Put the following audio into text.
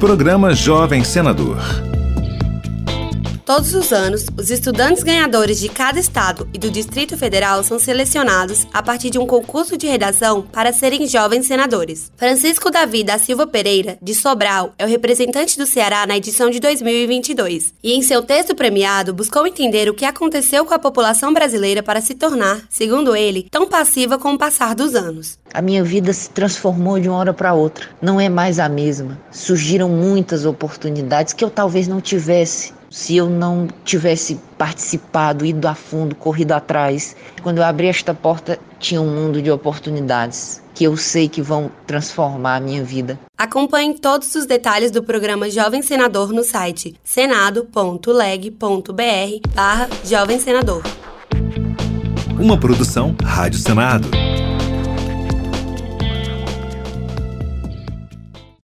Programa Jovem Senador. Todos os anos, os estudantes ganhadores de cada estado e do Distrito Federal são selecionados a partir de um concurso de redação para serem jovens senadores. Francisco Davi da Silva Pereira, de Sobral, é o representante do Ceará na edição de 2022 e, em seu texto premiado, buscou entender o que aconteceu com a população brasileira para se tornar, segundo ele, tão passiva com o passar dos anos. A minha vida se transformou de uma hora para outra. Não é mais a mesma. Surgiram muitas oportunidades que eu talvez não tivesse se eu não tivesse participado, ido a fundo, corrido atrás. Quando eu abri esta porta, tinha um mundo de oportunidades que eu sei que vão transformar a minha vida. Acompanhe todos os detalhes do programa Jovem Senador no site senado.leg.br barra Jovem Senador. Uma produção Rádio Senado.